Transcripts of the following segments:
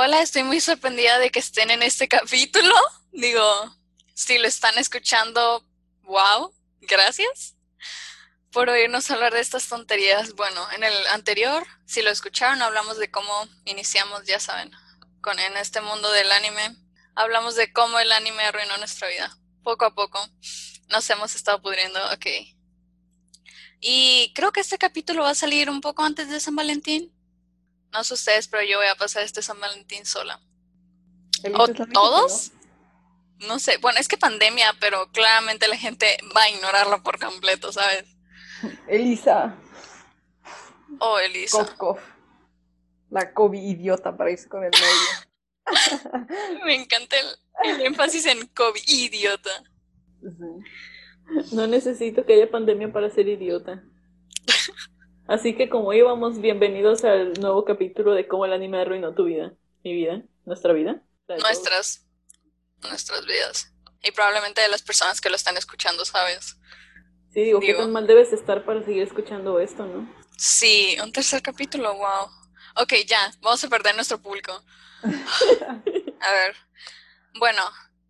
Hola, estoy muy sorprendida de que estén en este capítulo. Digo, si lo están escuchando, wow, gracias por oírnos hablar de estas tonterías. Bueno, en el anterior, si lo escucharon, hablamos de cómo iniciamos, ya saben, con en este mundo del anime. Hablamos de cómo el anime arruinó nuestra vida. Poco a poco nos hemos estado pudriendo, ok. Y creo que este capítulo va a salir un poco antes de San Valentín. No sé ustedes, pero yo voy a pasar este San Valentín sola. ¿O todos? No sé, bueno, es que pandemia, pero claramente la gente va a ignorarlo por completo, ¿sabes? Elisa. Oh, Elisa. La COVID idiota para irse con el medio. Me encanta el, énfasis en COVID idiota. No necesito que haya pandemia para ser idiota. Así que como íbamos, bienvenidos al nuevo capítulo de cómo el anime arruinó tu vida, mi vida, nuestra vida. Nuestras, nuestras vidas. Y probablemente de las personas que lo están escuchando, ¿sabes? Sí, digo, qué tan mal debes estar para seguir escuchando esto, ¿no? Sí, un tercer capítulo, wow. Ok, ya, vamos a perder nuestro público. a ver, bueno,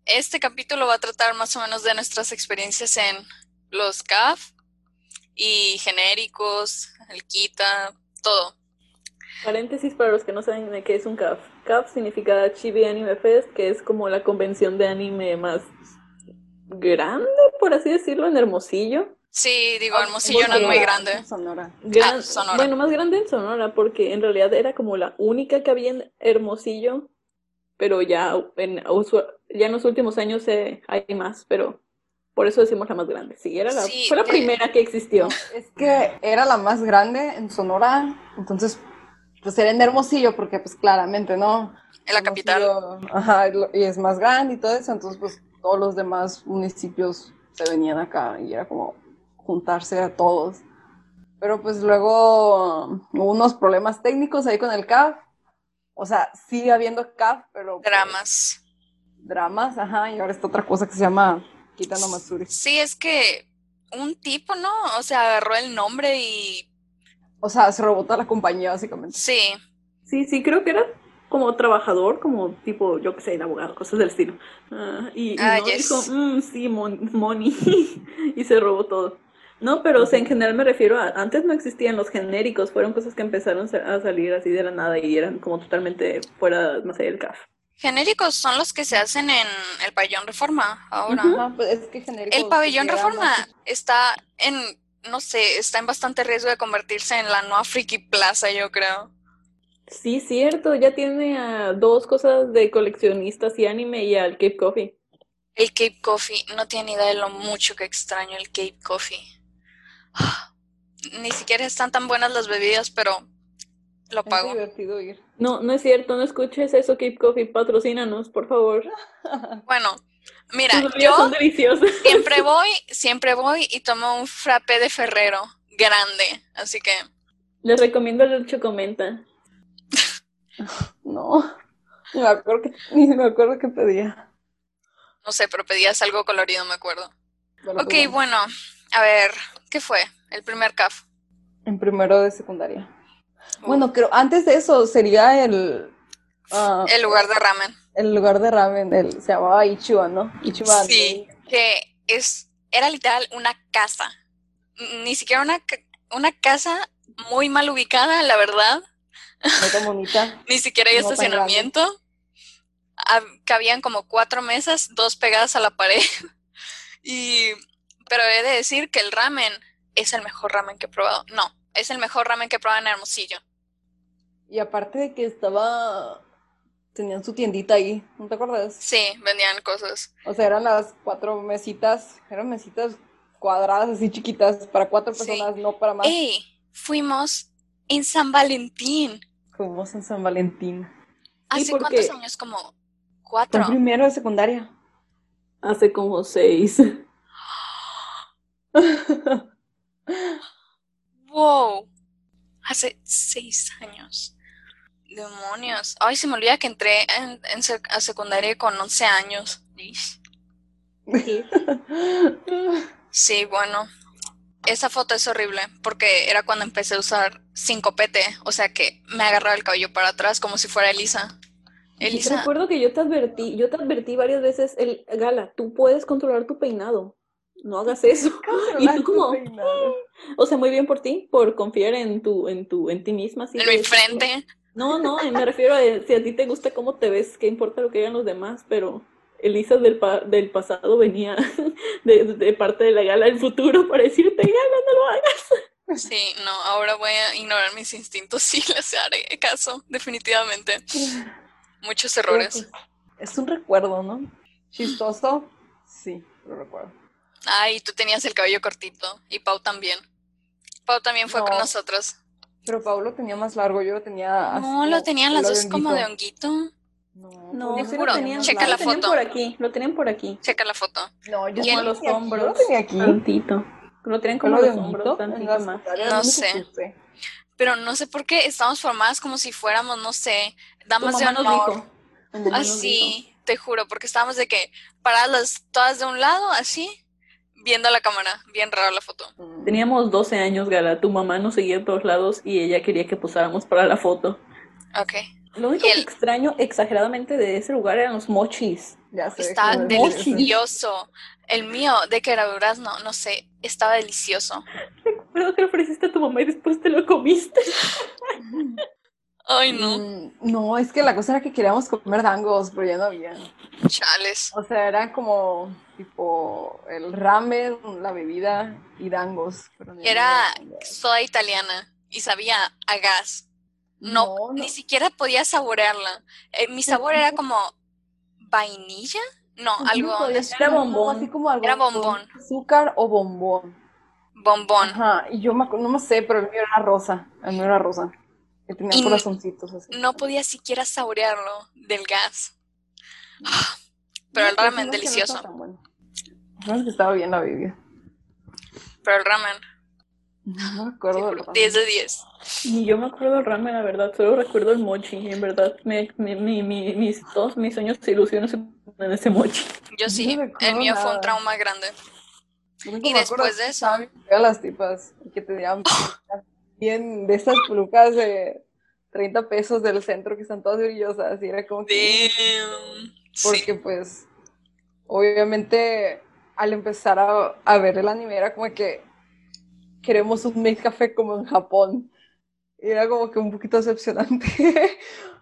este capítulo va a tratar más o menos de nuestras experiencias en los CAF y genéricos, el Kita, todo. Paréntesis para los que no saben de qué es un CAF. CAF significa Chibi Anime Fest, que es como la convención de anime más grande, por así decirlo, en Hermosillo. Sí, digo, ah, Hermosillo no es muy grande. Sonora. Ah, Sonora. Bueno, más grande en Sonora, porque en realidad era como la única que había en Hermosillo, pero ya en, ya en los últimos años hay más, pero por eso decimos la más grande. Sí, era la, fue la primera que existió. Es que era la más grande en Sonora, entonces pues era en Hermosillo, porque pues claramente, ¿no? En la capital. Ajá, y es más grande y todo eso, entonces pues todos los demás municipios se venían acá y era como juntarse a todos. Pero pues luego hubo unos problemas técnicos ahí con el CAF. O sea, sigue habiendo CAF, pero... Pues, dramas. dramas, ajá, y ahora está otra cosa que se llama Kitano Matsuri. Sí, es que un tipo, ¿no? O sea, agarró el nombre y... O sea, se robó toda la compañía, básicamente. Sí. Sí, sí, creo que era como trabajador, como tipo, yo que sé, el abogado, cosas del estilo. Ah, y, ah, dijo, mm, sí, money, y se robó todo. No, pero o sea, en general me refiero a, antes no existían los genéricos, fueron cosas que empezaron a salir así de la nada y eran como totalmente fuera, no sé, del CAF. Genéricos son los que se hacen en el pabellón Reforma ahora. Pues es que el pabellón Reforma está en, no sé, está en bastante riesgo de convertirse en la nueva Friki Plaza, yo creo. Sí, cierto, ya tiene a dos cosas de coleccionistas y anime y al Cape Coffee. El Cape Coffee, no tiene idea de lo mucho que extraño el Cape Coffee. Ni siquiera están tan buenas las bebidas, pero lo pago. Es divertido ir. No, no es cierto, no escuches eso, Cape Coffee, patrocínanos, por favor. Bueno, mira, yo siempre voy, siempre voy y tomo un frappe de Ferrero grande, así que... Les recomiendo el chocomenta. No, me acuerdo que, ni me acuerdo que pedía. No sé, pero pedías algo colorido, me acuerdo. ok, bueno, a ver, ¿qué fue? El primer CAF. En primero de secundaria. Bueno, creo, antes de eso sería el... Ah, el lugar de ramen. El lugar de ramen, el, se llamaba Ichiban, ¿no? Ichiban. Sí, que es, era literal una casa. Ni siquiera una, una casa muy mal ubicada, la verdad. Ni siquiera hay estacionamiento. Cabían como cuatro mesas, dos pegadas a la pared. y, pero he de decir que el ramen es el mejor ramen que he probado. No, es el mejor ramen que he probado en Hermosillo. Y aparte de que estaba tenían su tiendita ahí, ¿no te acuerdas? Sí, vendían cosas. O sea, eran las cuatro mesitas, eran mesitas cuadradas así chiquitas para cuatro personas, no para más. ¡Ey! Fuimos en San Valentín. Fuimos en San Valentín. ¿Hace cuántos años? Como cuatro. primero de secundaria. Hace como seis. wow. Hace seis años. Demonios. Ay, se me olvida que entré en, a secundaria con 11 años. Sí, bueno esa foto es horrible porque era cuando empecé a usar 5PT, o sea que me agarraba el cabello para atrás como si fuera Elisa. Elisa. recuerdo que yo te advertí, yo te advertí varias veces, el Gala, tú puedes controlar tu peinado. No hagas eso. Y tú como, o sea, muy bien por ti, por confiar en tu, en tu, en ti misma. en mi frente. No, no, me refiero a si a ti te gusta cómo te ves, qué importa lo que digan los demás, pero Elisa del, del pasado venía de, parte de la gala del futuro para decirte, gala, no lo hagas. Sí, no, ahora voy a ignorar mis instintos sí les haré caso, definitivamente. Muchos errores. Es un recuerdo, ¿no? Chistoso, sí, lo recuerdo. Ay, tú tenías el cabello cortito y Pau también. Pau también fue con nosotros. Pero Pau lo tenía más largo, yo lo tenía No, lo tenían las dos como de honguito. No, no lo tenían, checa la foto. por aquí, lo tenían por aquí. Checa la foto. No, yo tenía los hombros. Lo tenía aquí. Tantito. Lo tenían como los hombros, tantito más. No sé. Pero no sé por qué estamos formadas como si fuéramos, no sé, damas de honor. Así, te juro, porque estábamos de que paradas todas de un lado, así, viendo la cámara. Bien rara la foto. Teníamos 12 años, Gala. Tu mamá nos seguía a todos lados y ella quería que posáramos para la foto. Ok. Lo único que extraño exageradamente de ese lugar eran los mochis. Ya sé, Está delicioso. El mío, de que era durazno, no sé, estaba delicioso. Recuerdo que lo ofreciste a tu mamá y después te lo comiste. Ay, no. Mm, no, es que la cosa era que queríamos comer dangos, pero ya no había. Chales. O sea, era como tipo el ramen, la bebida y dangos. era soda italiana y sabía a gas. No, ni siquiera podía saborearla. Eh, mi sabor era como vainilla. No, algo. Era bombón. Así como algo era bombón. Azúcar o bombón. Bombón. Ajá, y yo no me sé, pero el mío era rosa. El mío era rosa. Que tenía corazoncitos así. No podía siquiera saborearlo del gas. Pero el ramen delicioso. No, que estaba bien la bebida. Pero el ramen. No me acuerdo. 10 de 10. Ni yo me acuerdo del ramen, la verdad. Solo recuerdo el mochi. En verdad, mi, mi, mi, mis, todos mis sueños y ilusiones en ese mochi. Yo sí. el mío fue un trauma grande. Y después de eso. las tipas que te dieron bien de esas pelucas de 30 pesos del centro que están todas brillosas. Y era como que. Porque, pues, obviamente, al empezar a, a ver el anime, era como que queremos un Made Café como en Japón. Era como que un poquito decepcionante.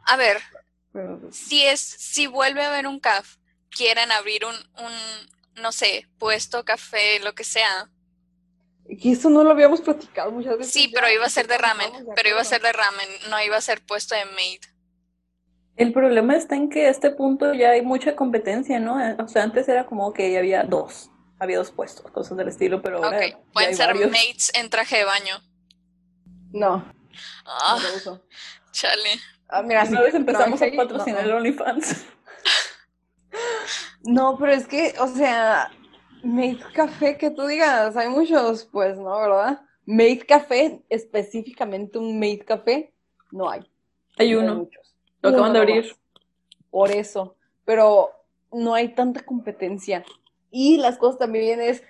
A ver, pues, si es, si vuelve a haber un caf, quieren abrir un, un, no sé, puesto, café, lo que sea. Y eso no lo habíamos platicado muchas veces. Sí, pero iba a ser de ramen, pero iba a ser de ramen, no iba a ser puesto de maid. El problema está en que a este punto ya hay mucha competencia, ¿no? O sea, antes era como que ya había dos había dos puestos, cosas del estilo, pero ahora pueden ser mates en traje de baño. No. Ah, no uso. Chale. Ah, mira, Una vez empezamos a patrocinar el OnlyFans. No, pero es que, o sea, Made Café, que tú digas, hay muchos, pues, ¿no? ¿Verdad? Made Café, específicamente un Made Café, no hay. Hay uno. muchos. Lo acaban de abrir. Por eso. Pero no hay tanta competencia. Y las cosas también es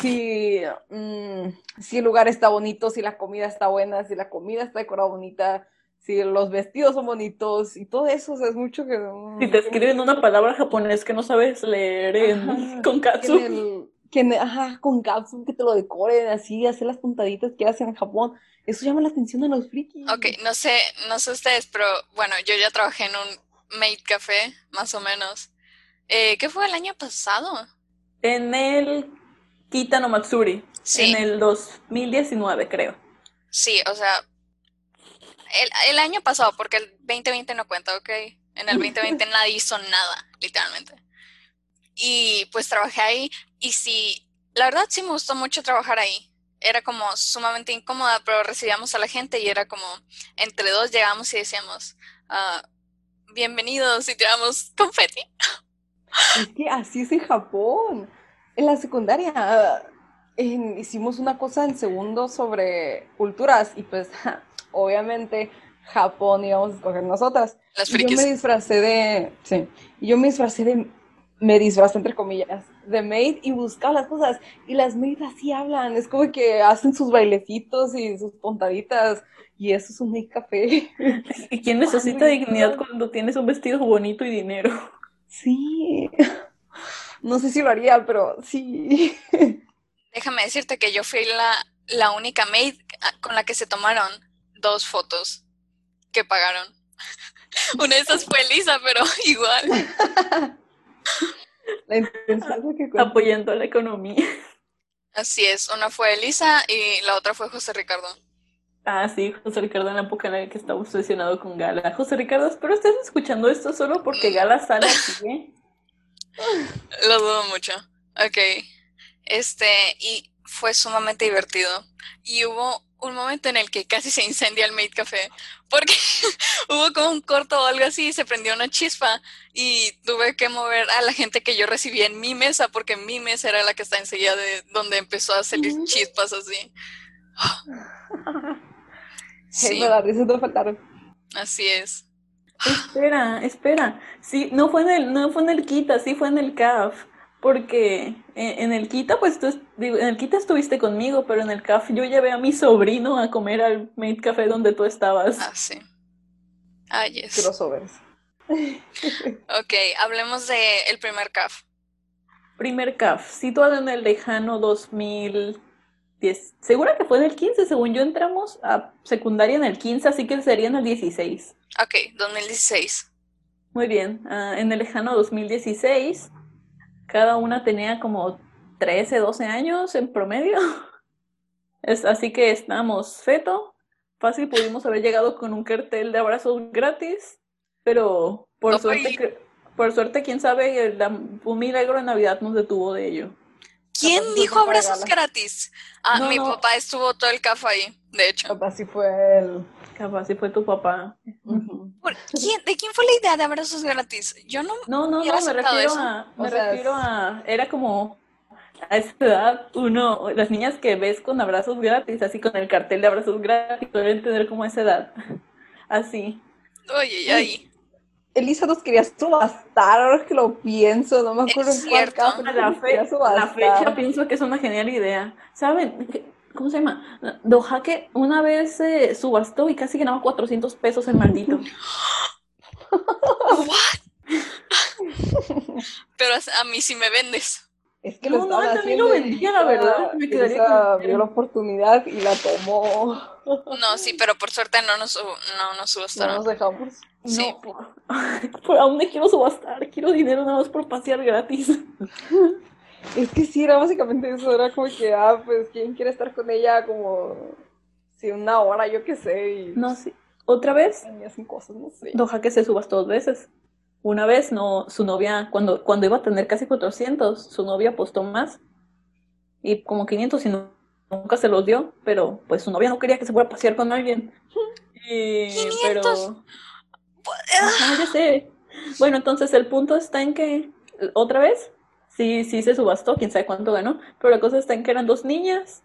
si, mm, si el lugar está bonito, si la comida está buena, si la comida está decorada bonita, si los vestidos son bonitos y todo eso, o sea, es mucho que... Si te escriben una palabra japonés que no sabes leer en, con katsu. Que, ajá, con katsu, que te lo decoren así, hacer las puntaditas que hacen en Japón. Eso llama la atención a los frikis. Ok, no sé, no sé ustedes, pero bueno, yo ya trabajé en un maid café, más o menos. Eh, ¿Qué fue el año pasado? En el Kitano Matsuri. En el 2019, creo. Sí, o sea, el, año pasado, porque el 2020 no cuenta, ¿ok? En el 2020 nadie hizo nada, literalmente. Y pues trabajé ahí y sí, la verdad sí me gustó mucho trabajar ahí. Era como sumamente incómoda, pero recibíamos a la gente y era como entre dos llegamos y decíamos, ah, bienvenidos y tiramos confeti. Es que así es en Japón. En la secundaria hicimos una cosa en segundo sobre culturas y pues obviamente Japón íbamos a escoger nosotras. Las yo me disfracé de, sí, yo me disfracé de, me disfracé entre comillas, de maid y buscaba las cosas. Y las maids así hablan, es como que hacen sus bailecitos y sus pontaditas. Y eso es un maid café. ¿Y quién necesita dignidad cuando tienes un vestido bonito y dinero? Sí. No sé si lo haría, pero sí. Déjame decirte que yo fui la, la única maid con la que se tomaron dos fotos que pagaron. Una de esas fue Lisa, pero igual. La Apoyando la economía. Así es, una fue Elisa y la otra fue José Ricardo. Ah, sí, José Ricardo en la época en la que estaba obsesionado con Gala. José Ricardo, espero estés escuchando esto solo porque Gala sale aquí, ¿eh? Lo dudo mucho. Ok. Este, y fue sumamente divertido. Y hubo un momento en el que casi se incendia el Made Café, porque hubo como un corto o algo así y se prendió una chispa y tuve que mover a la gente que yo recibía en mi mesa, porque mi mesa era la que está enseguida de donde empezó a salir chispas así. Sí. la risa no faltaron. Así es. Espera, espera. Sí, no fue en el, no fue en el Kita, sí fue en el CAF. Porque en, el Kita, pues tú, en el Kita estuviste conmigo, pero en el CAF yo llevé a mi sobrino a comer al Made Café donde tú estabas. Ah, sí. Ah, yes. Crossovers. ok, hablemos de el primer CAF. Primer CAF, situado en el lejano 2010. Segura que fue en el 15, según yo entramos a secundaria en el 15, así que sería en el 16. Ok, 2016. Muy bien, ah, en el lejano 2016 cada una tenía como 13, 12 años en promedio. Es, así que estábamos feto. Fácil pudimos haber llegado con un cartel de abrazos gratis, pero por suerte, por suerte, quién sabe, un milagro de Navidad nos detuvo de ello. ¿Quién dijo abrazos gratis? Ah, mi papá estuvo todo el café ahí, de hecho. Papá sí fue el Capaz si fue tu papá. ¿De quién fue la idea de abrazos gratis? Yo no. No, no, no, me refiero a. Me refiero a. Era como. A esa edad, uno. Las niñas que ves con abrazos gratis, así con el cartel de abrazos gratis, deben tener como esa edad. Así. Oye, ahí. Elisa nos quería subastar, ahora que lo pienso, no me acuerdo en cuál caso. La, la fecha pienso que es una genial idea. ¿Saben? ¿Cómo se llama? Dojaque una vez se subastó y casi ganaba 400 pesos el maldito. ¿What? Pero a mí sí me vendes. Es que no, no, a mí lo vendía, la verdad. Me quedaría vio la oportunidad y la tomó. No, sí, pero por suerte no nos, no nos subastaron. No nos dejamos. Sí. No, por, aún me quiero subastar. Quiero dinero nada más por pasear gratis. Es que sí, era básicamente eso, era como que, ah, pues, ¿quién quiere estar con ella? Como, sí, una hora, yo qué sé. Y, no, sí. ¿Otra vez? hacen cosas, no sé. Doja que se subas dos veces. Una vez, no, su novia, cuando, cuando iba a tener casi 400, su novia apostó más. Y como 500 y nunca se los dio, pero pues su novia no quería que se fuera a pasear con alguien. Y, 500. pero... Ajá, ya sé. Bueno, entonces el punto está en que, otra vez, sí, sí se subastó, quién sabe cuánto ganó, pero la cosa está en que eran dos niñas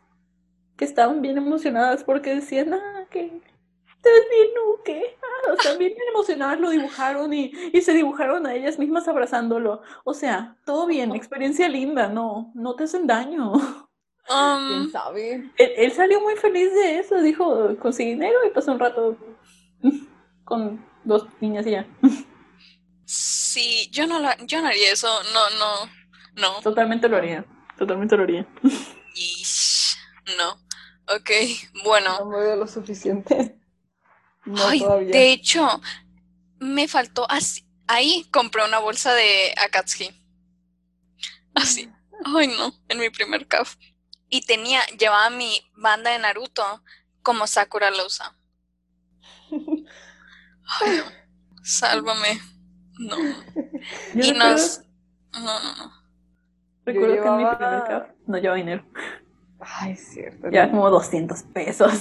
que estaban bien emocionadas porque decían, ah, que es bien nuque, ah, o sea, bien, emocionadas lo dibujaron y, y, se dibujaron a ellas mismas abrazándolo. O sea, todo bien, experiencia linda, no, no te hacen daño. ¿Quién um, sabe? Él, salió muy feliz de eso, dijo, conseguí dinero y pasó un rato con dos niñas y ya. Sí, yo no, yo no haría eso, no, no, no. Totalmente lo haría. Totalmente lo haría. no. Ok, bueno. No me veo lo suficiente. No Ay, De hecho, me faltó así. Ahí compré una bolsa de Akatsuki. Así. Ay, no, en mi primer caf. Y tenía, llevaba mi banda de Naruto como Sakura lo usa. Ay, no. Sálvame. No. y nos. No, no, no. Recuerdo que en mi primer caf no llevaba dinero. Ay, cierto. Ya como 200 pesos.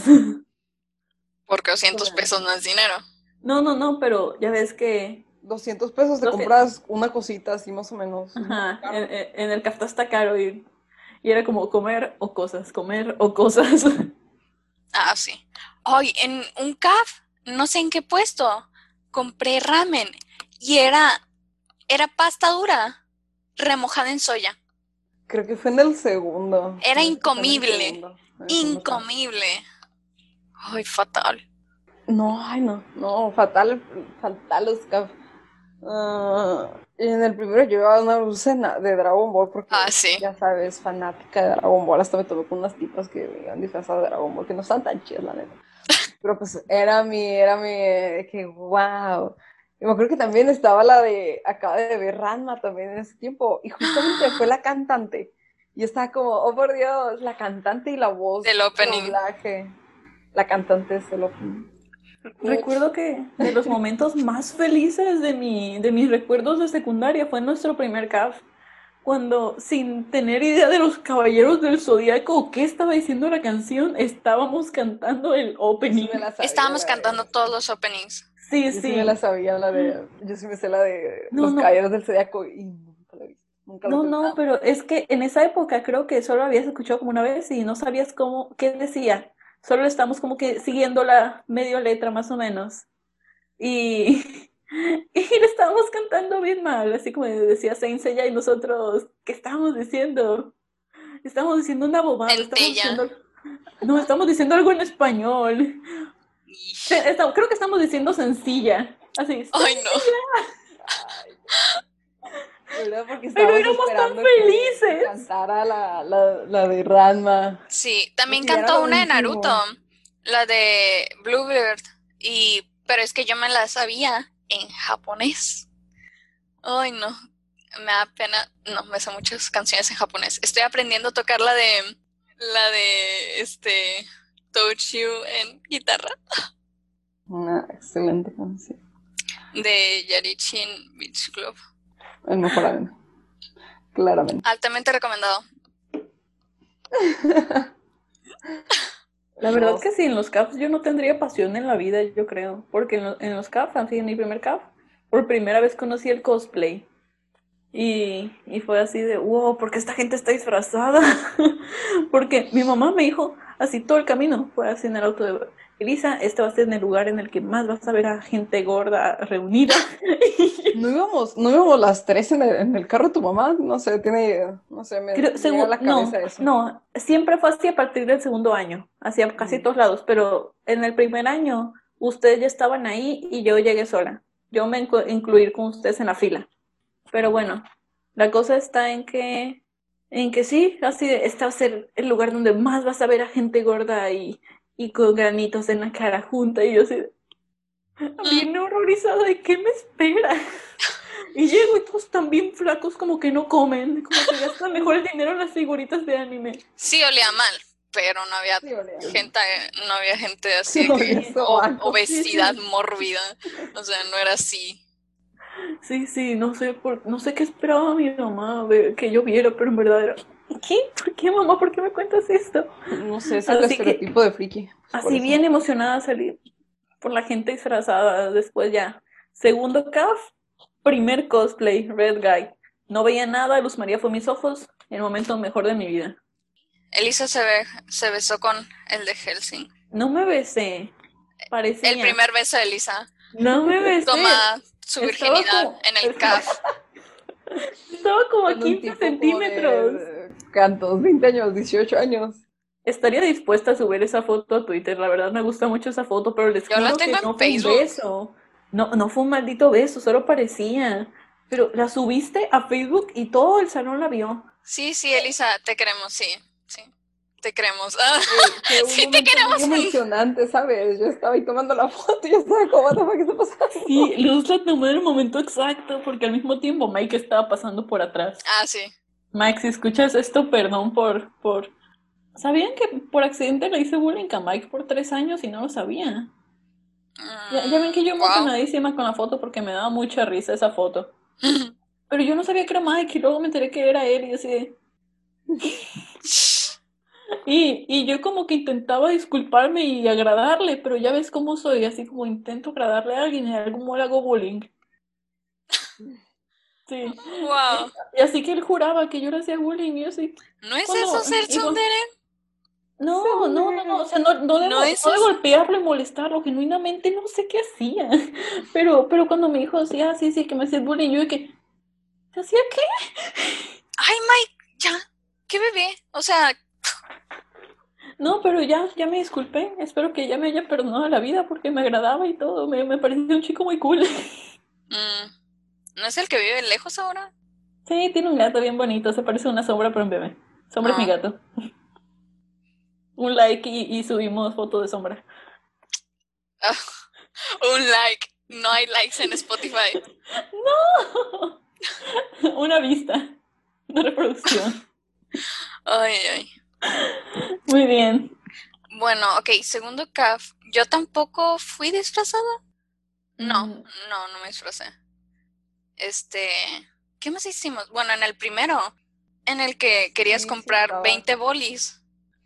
Porque 200 pesos no es dinero. No, no, no, pero ya ves que... 200 pesos te compras una cosita así más o menos. Ajá, en, el café está caro y, y era como comer o cosas, comer o cosas. Ah, sí. Hoy en un caf, no sé en qué puesto, compré ramen y era, era pasta dura remojada en soya. Creo que fue en el segundo. Era incomible. Incomible. Ay, fatal. No, ay, no, no, fatal, fatal los caf. Uh, en el primero yo llevaba una blusa de Dragon Ball porque, ah, ¿sí? ya sabes, fanática de Dragon Ball. Hasta me tomé con unas tipas que iban disfrazadas de Dragon Ball, que no están tan chidas, la neta. Pero pues era mi, era mi, que wow. Y me acuerdo que también estaba la de, acaba de ver Ranma también en ese tiempo, y justamente fue la cantante. Y estaba como, oh por Dios, la cantante y la voz. Del opening. Doblaje. La cantante es el opening. Recuerdo que de los momentos más felices de, mi, de mis recuerdos de secundaria fue nuestro primer CAF cuando sin tener idea de los caballeros del zodiaco qué estaba diciendo la canción, estábamos cantando el opening. estábamos cantando todos los openings. Sí, yo sí. me la sabía, la de, yo sí me sé la de los caballeros del zodiaco y nunca la vi. Nunca no, no, pero es que en esa época creo que solo habías escuchado como una vez y no sabías cómo, qué decía. Solo estamos como que siguiendo la medio letra más o menos. Y Y le estábamos cantando bien mal, así como decía Saint Seiya y nosotros, ¿qué estábamos diciendo? Estamos diciendo una bobada. Estamos no, estamos diciendo algo en español. Creo que estamos diciendo sencilla. Así. Ay, no. Pero éramos tan felices. Cantara la, la, la, de Ranma. Sí, también cantó una de Naruto, la de Bluebird. Y, pero es que yo me la sabía en japonés. Ay, no. Me da pena. No, me sé muchas canciones en japonés. Estoy aprendiendo a tocar la de. La de. Este. You en guitarra. Una excelente canción. De Yarichin Beach Club. El mejor anime. Claramente. Altamente recomendado. La verdad es que sí, en los CAFs yo no tendría pasión en la vida, yo creo. Porque en, los CAFs, así en mi primer CAF, por primera vez conocí el cosplay. Y, y fue así de, wow, ¿por qué esta gente está disfrazada? porque mi mamá me dijo así todo el camino, fue así en el auto de, Elisa, este va a ser en el lugar en el que más vas a ver a gente gorda reunida. ¿No íbamos, no íbamos las tres en el, carro de tu mamá? No sé, tiene, no sé, me Creo, la cabeza no, eso. No, siempre fue así a partir del segundo año, hacia casi todos lados, pero en el primer año ustedes ya estaban ahí y yo llegué sola. Yo me incluí con ustedes en la fila. Pero bueno, la cosa está en que en que sí, así está a ser el lugar donde más vas a ver a gente gorda y y con granitos en la cara junta y yo así bien horrorizada de qué me espera. Y llego y todos tan bien flacos como que no comen, como que gastan mejor el dinero en las figuritas de anime. Sí olía mal, pero no había gente, no había gente así obesidad mórbida, o sea, no era así. Sí, sí, no sé por, no sé qué esperaba mi mamá que yo viera, pero en verdad era ¿Qué? ¿Por qué, mamá? ¿Por qué me cuentas esto? No sé, es el estereotipo de friki. Así bien emocionada salir por la gente disfrazada después ya. Segundo CAF, primer cosplay, Red Guy. No veía nada, Luz María fue mis ojos, el momento mejor de mi vida. Elisa se, ve, se besó con el de Helsing. No me besé. Parecía. El primer beso de Elisa. No me besé. Toma su virginidad en el CAF. Estaba como a 15 centímetros. Cantos, 20 años, 18 años. Estaría dispuesta a subir esa foto a Twitter. La verdad me gusta mucho esa foto, pero les juro que no fue un beso. No, no fue un maldito beso, solo parecía. Pero la subiste a Facebook y todo el salón la vio. Sí, sí, Elisa, te queremos, sí. Te queremos. sí, te queremos. Muy emocionante, ¿sabes? Yo estaba ahí tomando la foto y yo estaba como, ¿qué está pasando? Sí, Luz la tomó en el momento exacto, porque al mismo tiempo Mike estaba pasando por atrás. Ah, sí. Mike, si escuchas esto, perdón por, por... ¿Sabían que por accidente le hice bullying a Mike por tres años y no lo sabía? ya, ven que yo emocionadísima con la foto porque me daba mucha risa esa foto. Pero yo no sabía que era Mike y luego me enteré que era él y así y, y yo como que intentaba disculparme y agradarle, pero ya ves cómo soy, así como intento agradarle a alguien y algún modo hago bullying. Sí. Wow. Y así que él juraba que yo le hacía bullying y yo así. ¿No es eso ser tsundere? No, no, no, no, o sea, no, no, debo, no, de golpearlo y molestarlo, genuinamente no sé qué hacía. Pero, pero cuando me dijo así, ah, sí, sí, que me hacía bullying, yo dije, ¿te hacía qué? Ay, Mike, ya, ¿Qué bebé? O sea... No, pero ya, ya me disculpé. Espero que ya me haya perdonado la vida porque me agradaba y todo. Me, me parecía un chico muy cool. Mm, ¿No es el que vive lejos ahora? Sí, tiene un gato bien bonito. Se parece a una sombra, pero un bebé. Sombra es mi ah. gato. un like y, subimos foto de sombra. un like. No hay likes en Spotify. no. una vista. Una reproducción. Ay, ay. Muy bien. Bueno, ok, segundo CAF. Yo tampoco fui disfrazada. No, mm. no, no me disfrazé. Este, ¿qué más hicimos? Bueno, en el primero, en el que querías comprar 20 bolis.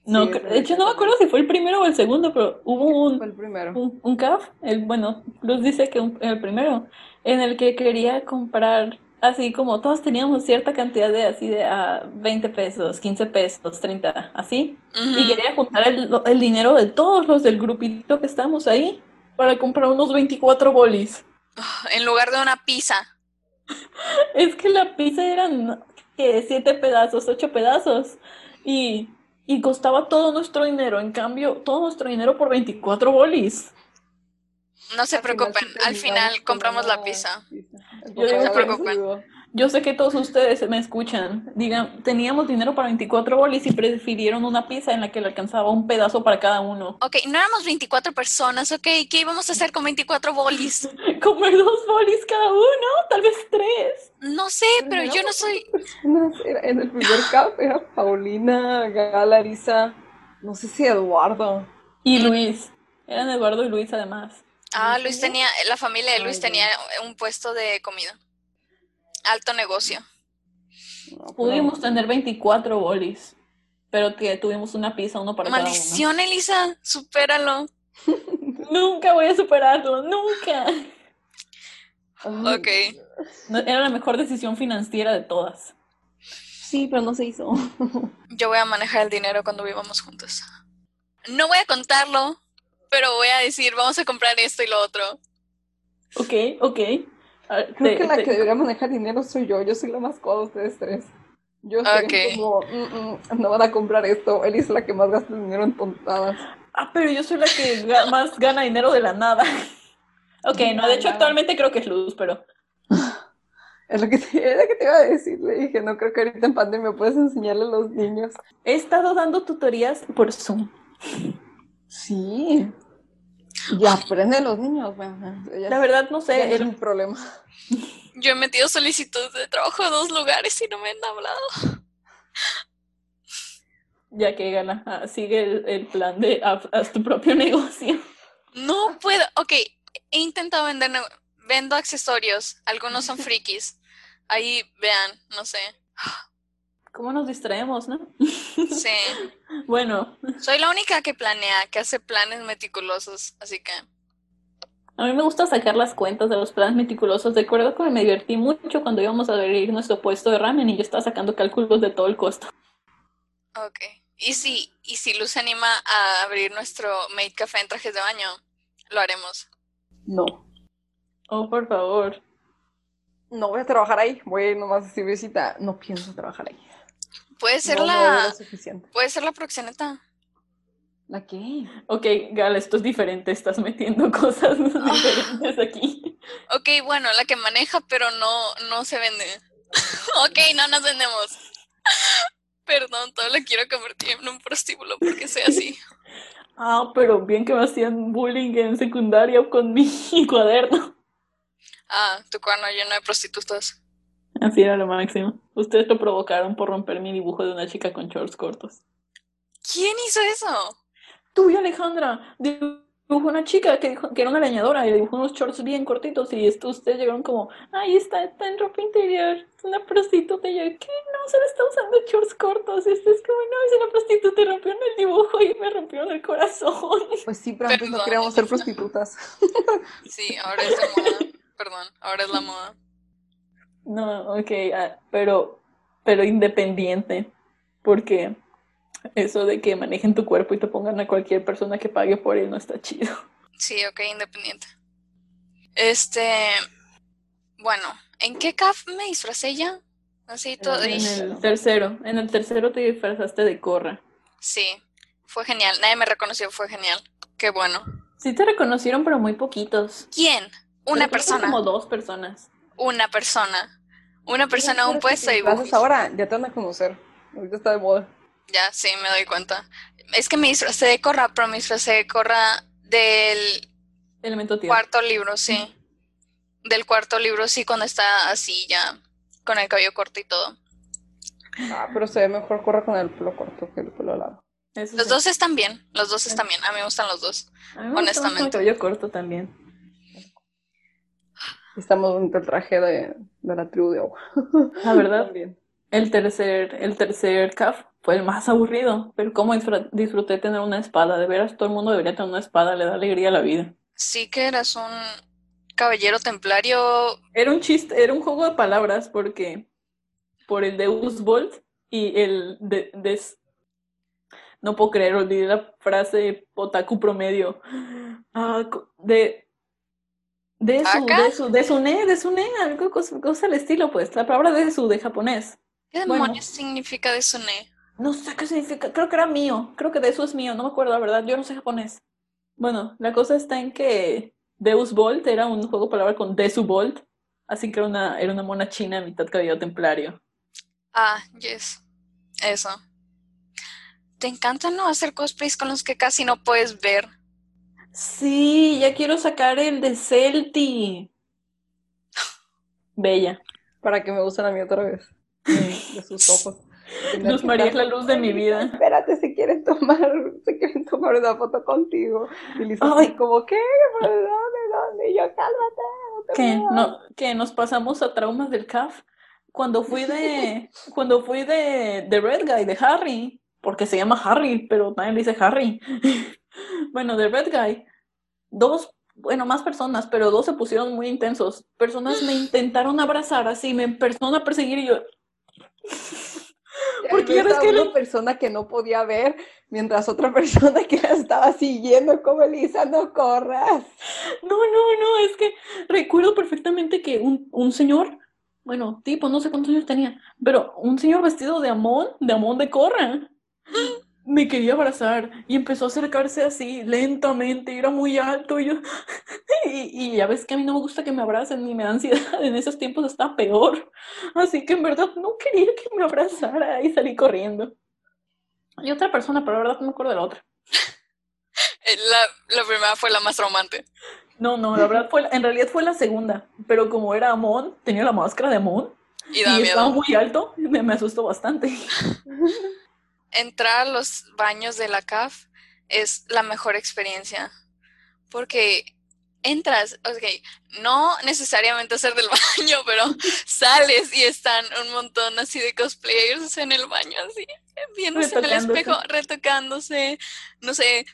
No, de hecho no me acuerdo si fue el primero o el segundo, pero hubo un, el primero. un, CAF, el, bueno, Luz dice que el primero, en el que quería comprar así como todos teníamos cierta cantidad de así de a 20 pesos, 15 pesos, 30, así. Y quería juntar el, el, dinero de todos los del grupito que estamos ahí para comprar unos 24 bolis. En lugar de una pizza. es que la pizza eran que siete pedazos, ocho pedazos. Y, y costaba todo nuestro dinero. En cambio, todo nuestro dinero por 24 bolis. No se preocupen, al final compramos la pizza. No se preocupen. Yo sé que todos ustedes me escuchan. Digan, teníamos dinero para 24 bolis y prefirieron una pizza en la que le alcanzaba un pedazo para cada uno. Ok, no éramos 24 personas, ok. ¿Qué íbamos a hacer con 24 bolis? Comer dos bolis cada uno, tal vez tres. No sé, pero yo no soy... En el primer cap era Paulina, Gala, no sé si Eduardo. Y Luis. Eran Eduardo y Luis además. Ah, Luis tenía, la familia de Luis tenía un puesto de comida. Alto negocio. Pudimos tener 24 bolis, pero que tuvimos una pizza, uno para Maldición, cada uno. Elisa, supéralo. nunca voy a superarlo, nunca. Ok. Era la mejor decisión financiera de todas. Sí, pero no se hizo. Yo voy a manejar el dinero cuando vivamos juntos. No voy a contarlo, pero voy a decir, vamos a comprar esto y lo otro. Ok, ok. Creo que la que debería manejar dinero soy yo. Yo soy la más coda de ustedes tres. Yo estoy como, mm, mm, no van a comprar esto. Él es la que más gasta dinero en tontadas. Ah, pero yo soy la que más gana dinero de la nada. ok, no, de hecho actualmente creo que es Luz, pero... Es lo, que te, es lo que te iba a decir, le dije, no creo que ahorita en pandemia puedes enseñarle a los niños. He estado dando tutorías por Zoom. Sí. Y aprenden los niños, bueno, La verdad no sé. Es un problema. Yo he metido solicitudes de trabajo a dos lugares y no me han hablado. Ya que gana, ah, sigue el, plan de haz, tu propio negocio. No puedo, ok, he intentado vender, vendo accesorios, algunos son frikis. Ahí vean, no sé. ¿Cómo nos distraemos, no? Sí. bueno. Soy la única que planea, que hace planes meticulosos, así que... A mí me gusta sacar las cuentas de los planes meticulosos. Recuerdo que me divertí mucho cuando íbamos a abrir nuestro puesto de ramen y yo estaba sacando cálculos de todo el costo. Ok. ¿Y si, y si Luz anima a abrir nuestro Made Café en trajes de baño? Lo haremos. No. Oh, por favor. No voy a trabajar ahí. Voy a ir nomás a decir visita. No pienso trabajar ahí. Puede ser la. puede ser la proxeneta. ¿La qué? Ok, Gal, esto es diferente. Estás metiendo cosas diferentes aquí. Ok, bueno, la que maneja, pero no, no se vende. ok, no nos vendemos. Perdón, todo lo quiero convertir en un prostíbulo porque sea así. ah, pero bien que me hacían bullying en secundaria con mi cuaderno. Ah, tu cuaderno lleno de prostitutas. Así era lo máximo. Ustedes lo provocaron por romper mi dibujo de una chica con shorts cortos. ¿Quién hizo eso? Tú y Alejandra. Dibujó una chica que, dijo, que era una leñadora y dibujó unos shorts bien cortitos y esto, ustedes llegaron como, ay, está, está en ropa interior, es una prostituta. Y yo, ¿qué? No, solo está usando shorts cortos. Y ustedes como, no, es una prostituta rompieron el dibujo y me rompieron el corazón. Pues sí, pero antes no queríamos ser prostitutas. sí, ahora es la moda. Perdón, ahora es la moda. No, ok, ah, pero, pero independiente, porque eso de que manejen tu cuerpo y te pongan a cualquier persona que pague por él no está chido. Sí, ok, independiente. Este, bueno, ¿en qué CAF me disfracé ya? Así todo. En el tercero, en el tercero te disfrazaste de Corra. Sí, fue genial. Nadie me reconoció, fue genial. Qué bueno. Sí te reconocieron, pero muy poquitos. ¿Quién? Una persona. Como dos personas. Una persona. Una persona, un puesto y ahora ya te van a conocer. Ahorita está de moda. Ya, sí, me doy cuenta. Es que me disfrazé de Corra, pero me disfrazé de Corra del Elemento cuarto libro, sí. Del cuarto libro, sí, cuando está así ya, con el cabello corto y todo. Ah, pero se ve mejor Corra con el pelo corto que el pelo largo. los dos están bien, los dos están bien. A mí me gustan los dos, honestamente. Con el cabello corto también. Estamos en el traje de, la tribu de agua. La verdad, el tercer, el tercer CAF fue el más aburrido, pero cómo disfruté tener una espada. De veras, todo el mundo debería tener una espada, le da alegría a la vida. Sí que eras un caballero templario. Era un chiste, era un juego de palabras porque por el Deus Volt y el de, no puedo creer, olvidé la frase otaku promedio. Ah, de de su, de su, de su ne, de su ne, algo cosa, cosa al estilo, pues, la palabra de su de japonés. ¿Qué demonios significa de su ne? No sé qué significa, creo que era mío, creo que de eso es mío, no me acuerdo la verdad, yo no sé japonés. Bueno, la cosa está en que Deus Volt era un juego palabra con Desu Volt, así que era una, era una mona china mitad cabello templario. Ah, yes, eso. ¿Te encanta no hacer cosplays con los que casi no puedes ver? Sí, ya quiero sacar el de Celti. Bella. Para que me gusten a mí otra vez. De sus ojos. Luz María es la luz de mi vida. Espérate, si quieren tomar, si quieren tomar una foto contigo. Y Lisa Ay. como, ¿qué? ¿De dónde? Y yo, cálmate. ¿Qué? No, que nos pasamos a traumas del CAF. Cuando fui de, cuando fui de, de Red Guy, de Harry, porque se llama Harry, pero nadie le dice Harry. Bueno, de Red Guy, dos, bueno, más personas, pero dos se pusieron muy intensos. Personas me intentaron abrazar así, me empezaron a perseguir y yo... Porque que una persona que no podía ver, mientras otra persona que la estaba siguiendo, como Elisa, no corras. No, no, no, es que recuerdo perfectamente que un, un señor, bueno, tipo, no sé cuántos años tenía, pero un señor vestido de Amón, de Amón de Corra, me quería abrazar y empezó a acercarse así lentamente, y era muy alto y yo, y, ya ves que a mí no me gusta que me abracen ni me da ansiedad, en esos tiempos está peor, así que en verdad no quería que me abrazara y salí corriendo. Y otra persona, pero la verdad no me acuerdo de la otra. Eh, la, la primera fue la más traumante. No, no, la verdad fue, en realidad fue la segunda, pero como era Amon, tenía la máscara de Amon y, y estaba muy alto, me, me asustó bastante. entrar a los baños de la CAF es la mejor experiencia. Porque entras, ok, no necesariamente hacer del baño, pero sales y están un montón así de cosplayers en el baño, así, viéndose en el espejo, retocándose, no sé,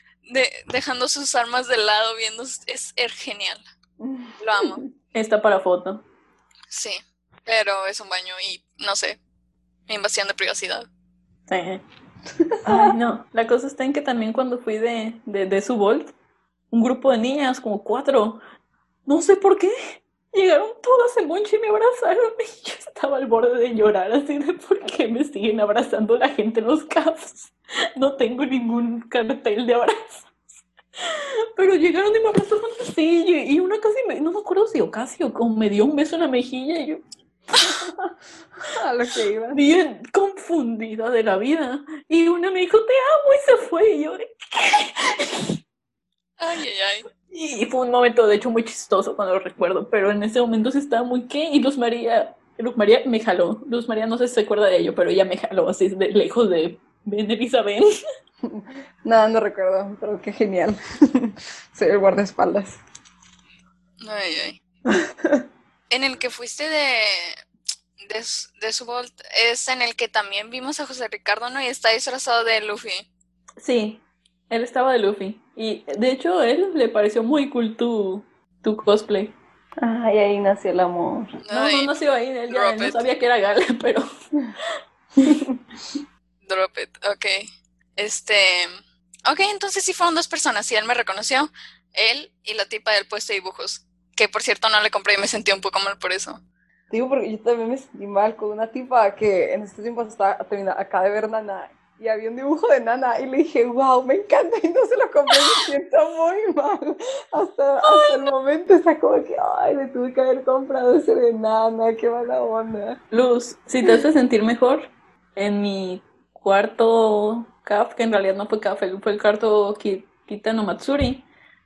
dejando sus armas de lado, viendo, es, es genial. Lo amo. Está para foto. Sí, pero es un baño y no sé, invasión de privacidad. Sí. Ay, no. La cosa está en que también cuando fui de, de, de un grupo de niñas, como cuatro, no sé por qué, llegaron todas en bonche y me abrazaron y yo estaba al borde de llorar así de por qué me siguen abrazando la gente en los CAFs. No tengo ningún cartel de abrazos. Pero llegaron y me abrazaron así y una casi, me, no me acuerdo si o casi o como me dio un beso en la mejilla y yo, a lo que iba. Bien confundida de la vida. Y una me dijo, te amo, y se fue. Y yo, Ay, ay, ay. Y fue un momento, de hecho, muy chistoso cuando lo recuerdo. Pero en ese momento sí estaba muy qué. Y Luz María, Luz María me jaló. Luz María no sé si se acuerda de ello, pero ella me jaló así de lejos de ven, Elizabeth. Nada, no recuerdo, pero qué genial. Soy el guardaespaldas. Ay, ay. En el que fuiste de, de, de su Volt es en el que también vimos a José Ricardo, ¿no? Y está disfrazado de Luffy. Sí, él estaba de Luffy. Y de hecho, él le pareció muy cool tu, tu cosplay. Ay, ahí nació el amor. No, no nació ahí, él ya no sabía que era Gala, pero... Drop it, ok. Este... Ok, entonces sí fueron dos personas y él me reconoció. Él y la tipa del puesto de dibujos que por cierto no le compré y me sentí un poco mal por eso. Digo, porque yo también me sentí mal con una tipa que en este tiempo estaba terminando, acá de ver Nana y había un dibujo de Nana y le dije, wow, me encanta y no se lo compré, me siento muy mal. Hasta, hasta el momento está como que, ay, le tuve que haber comprado ese de Nana, qué mala onda. Luz, si te hace sentir mejor, en mi cuarto CAF, que en realidad no fue CAF, fue el cuarto Kitano Matsuri,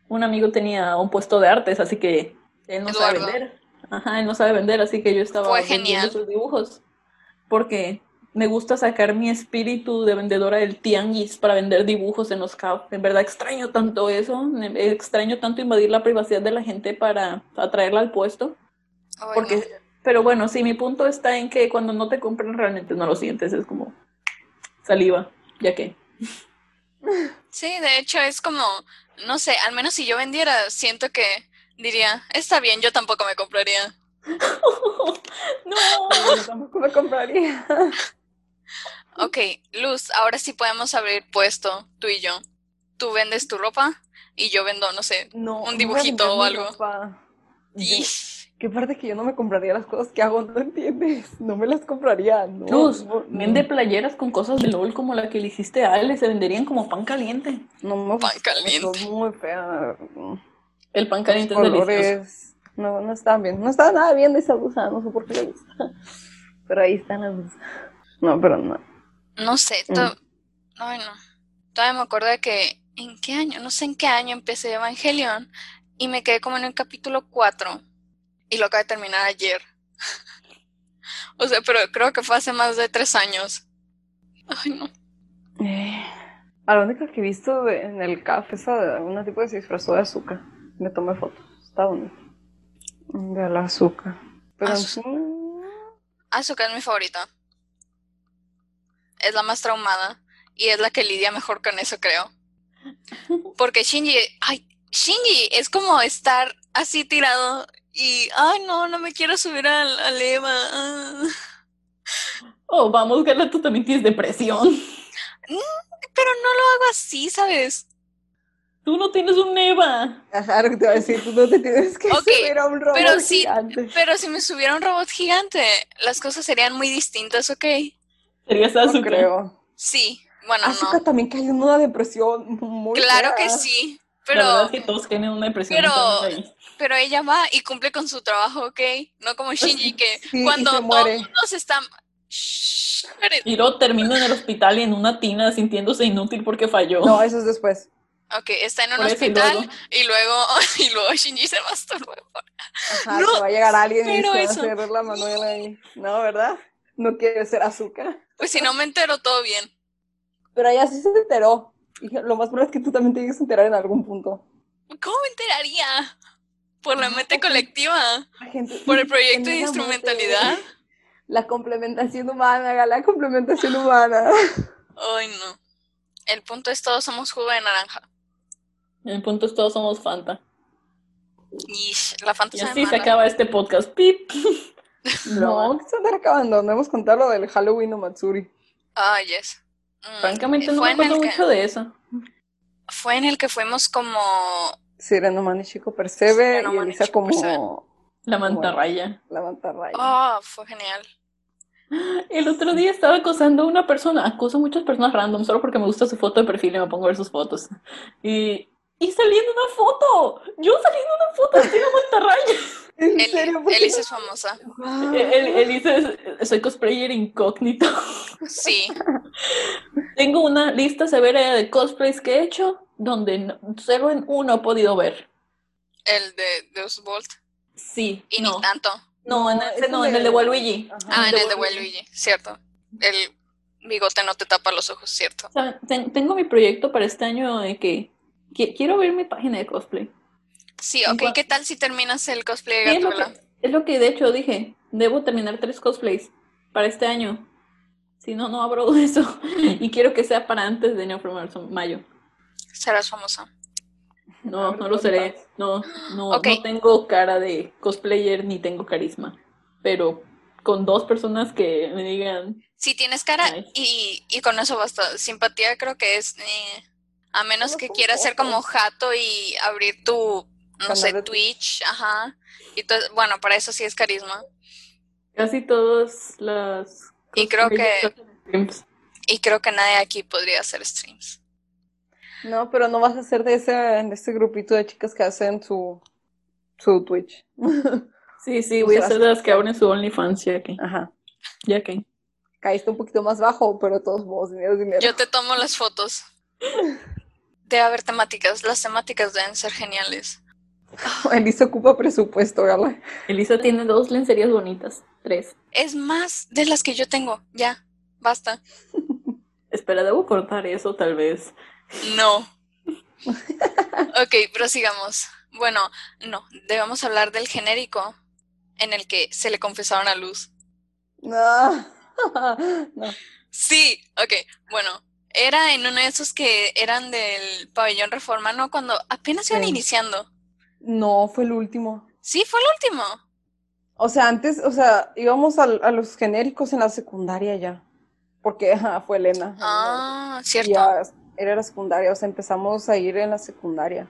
un amigo tenía un puesto de artes, así que él no sabe vender. Ajá, él no sabe vender, así que yo estaba Fue genial. sus dibujos. Porque me gusta sacar mi espíritu de vendedora del tianguis para vender dibujos en los CAF. En verdad extraño tanto eso, extraño tanto invadir la privacidad de la gente para atraerla al puesto. porque, pero bueno, sí, mi punto está en que cuando no te compran realmente no lo sientes, es como saliva, ya que. Sí, de hecho es como, no sé, al menos si yo vendiera, siento que diría, está bien, yo tampoco me compraría. no, yo tampoco me compraría. ok, Luz, ahora sí podemos abrir puesto, tú y yo. Tú vendes tu ropa y yo vendo, no sé, un dibujito o algo. Y... ¿Qué parte que yo no me compraría las cosas que hago? No entiendes. No me las compraría. No, Luz, vende playeras con cosas de LOL como la que le hiciste a él. Se venderían como pan caliente. No, no. Pan caliente. Es muy fea. El pan caliente es delicioso. No, no están bien. No estaba nada bien de esa blusa. No sé por qué le gusta. Pero ahí están las blusas. No, pero no. No sé. Mm. Ay, no. Todavía me acuerdo de que. ¿En qué año? No sé en qué año empecé Evangelion. Y me quedé como en el capítulo 4 y lo acabo de terminar ayer. o sea, pero creo que fue hace más de tres años. Ay, no. Eh, a la única que he visto en el café esa de una tipo de se disfrazó de azúcar. Me tomé fotos. Está bonito. De la azúcar. Pero Azúcar es mi favorita. Es la más traumada. Y es la que lidia mejor con eso, creo. Porque Shinji, ay, Shinji es como estar así tirado y, ay, no, no me quiero subir al, al Eva. Ah. Oh, vamos, Gala, tú también tienes depresión. Mm, pero no lo hago así, ¿sabes? Tú no tienes un Eva. Ajá, lo que te iba a decir, tú no te tienes que subir a un robot pero gigante. pero si me subiera un robot gigante, las cosas serían muy distintas, ¿ok? Serías Asuka. No creo. Sí, bueno, Asuka también cayó en una depresión muy Claro que sí, pero... La verdad es que todos tienen una depresión. Pero, pero ella va y cumple con su trabajo, ¿ok? No como Shinji que cuando todo el mundo se está... y luego termina en el hospital y en una tina sintiéndose inútil porque falló. No, eso es después. Ok, está en un hospital y luego, y luego, Shinji se masturba. Ajá, no, va a llegar alguien y se va a hacer la Manuela ahí. No, ¿verdad? No quiere ser azúcar. Pues si no me entero, todo bien. Pero ella sí se enteró. Y lo más probable es que tú también te llegues a enterar en algún punto. ¿Cómo me enteraría? Por la mente colectiva. por el proyecto de instrumentalidad. La complementación humana, la complementación humana. Ay, no. El punto es todos somos jugo de naranja. El punto es todos somos Fanta. Y la Fanta y así se acaba este podcast. Pip. No, ¿qué se está acabando? No hemos contado lo del Halloween o Matsuri. Ah, yes. Mm, Francamente no me acuerdo mucho de eso. Fue en el que fuimos como Sireno Man y Chico Percebe y Elisa como... La mantarraya. La mantarraya. Oh, fue genial. El otro día estaba acosando a una persona, acoso a muchas personas random solo porque me gusta su foto de perfil y me pongo a ver sus fotos. Y, y saliendo una foto, yo saliendo una foto de la mantarraya. ¿En serio? Elisa es famosa. Elisa es, soy cosplayer incógnito. Sí. Tengo una lista severa de cosplays que he hecho donde solo en uno he podido ver. ¿El de Deus Bolt? Sí. Y no. ni tanto. No, en, el, no, en el de Waluigi. Ah, en el de Waluigi, cierto. El bigote no te tapa los ojos, cierto. tengo mi proyecto para este año de que, quiero ver mi página de cosplay. Sí, ok. ¿Qué tal si terminas el cosplay de es, lo que, es lo que de hecho dije. Debo terminar tres cosplays para este año. Si no, no abro eso. y quiero que sea para antes de Neo mayo serás famosa. No, no lo seré. No, no, no tengo cara de cosplayer ni tengo carisma. Pero con dos personas que me digan. Si tienes cara y, y, con eso basta. Simpatía creo que es. Eh, a menos que quieras ser como jato y abrir tu, no sé, Twitch, ajá. Y bueno, para eso sí es carisma. Casi todas las... Y creo que... Y creo que nadie aquí podría hacer streams. No, pero no vas a ser de ese, de ese grupito de chicas que hacen su, su Twitch. Sí, sí, voy a ser de las que abren su OnlyFans, ya que. Ajá. Ya que. Caíste un poquito más bajo, pero todos vos, dinero, dinero. Yo te tomo las fotos. Debe haber temáticas. Las temáticas deben ser geniales. Elisa ocupa presupuesto, Gala. Elisa tiene dos lencerías bonitas. Tres. Es más de las que yo tengo. Ya, basta. Espera, debo cortar eso, tal vez. No. ok, prosigamos. Bueno, no, debemos hablar del genérico en el que se le confesaron a Luz. No. no. Sí, ok, bueno, era en uno de esos que eran del pabellón Reforma, ¿no? Cuando apenas iban iniciando. No, fue el último. Sí, fue el último. O sea, antes, o sea, íbamos a, los genéricos en la secundaria ya. Porque fue Elena. Ah, cierto. Ya era la secundaria, o sea, empezamos a ir en la secundaria.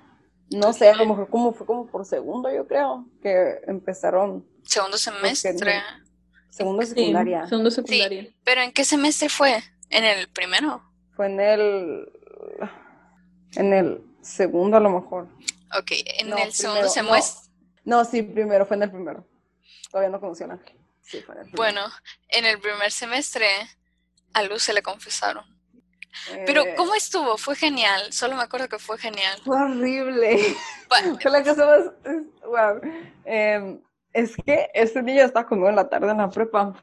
No sé, a lo mejor como fue como por segundo, yo creo, que empezaron. Segundo semestre. Segundo secundaria. segundo secundaria. pero ¿en qué semestre fue? ¿En el primero? Fue en el. En el segundo, a lo mejor. Ok, en el segundo semestre. No. sí, primero, fue en el primero. Todavía no conocí Ángel. Sí, fue en el Bueno, en el primer semestre a Luz se le confesaron. Pero, eh, ¿cómo estuvo? Fue genial. Solo me acuerdo que fue genial. Fue horrible. fue la cosa más. Wow. Em, es que este niño estaba conmigo en la tarde en la prepa.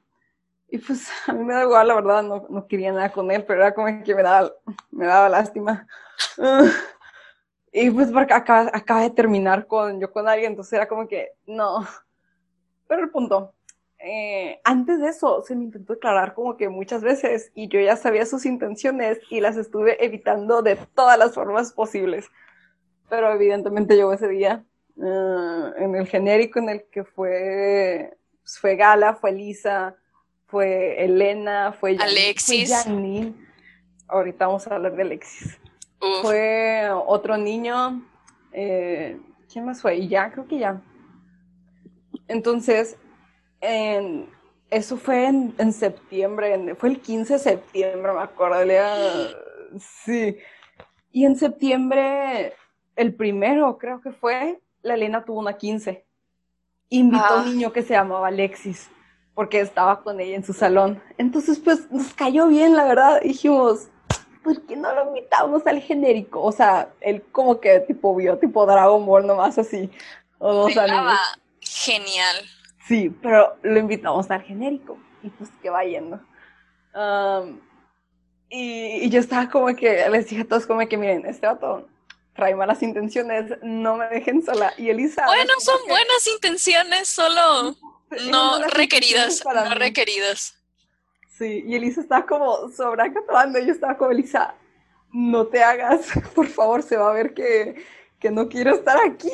Y pues a mí me da igual, la verdad, no, no quería nada con él, pero era como que me daba, me daba lástima. y pues porque acaba, acaba de terminar con yo con alguien, entonces era como que no. Pero el punto, eh, antes de eso se me intentó declarar como que muchas veces y yo ya sabía sus intenciones y las estuve evitando de todas las formas posibles. Pero evidentemente llegó ese día eh, en el genérico en el que fue, pues, fue Gala, fue Lisa, fue Elena, fue Alexis. Ahorita vamos a hablar de Alexis. Fue otro niño. Eh, ¿Quién más fue? Y ya, creo que ya. Entonces, eso fue en, septiembre, fue el 15 de septiembre, me acuerdo. sí. Y en septiembre, el primero creo que fue, la Elena tuvo una 15. Invitó a un ah. niño que se llamaba Alexis, porque estaba con ella en su salón. Entonces, pues nos cayó bien, la verdad. Dijimos, ¿por qué no lo invitamos al genérico? O sea, él como que tipo vio tipo Dragon Ball nomás así. O genial. Sí, pero lo invitamos al genérico y pues que va yendo. y, yo estaba como que, les dije a todos como que, miren, este vato trae malas intenciones, no me dejen sola. Y Elisa... Bueno, son buenas intenciones, solo no requeridas, no requeridas. Sí, y Elisa estaba como sobreactuando y yo estaba como, Elisa, no te hagas, por favor, se va a ver que, que no quiero estar aquí.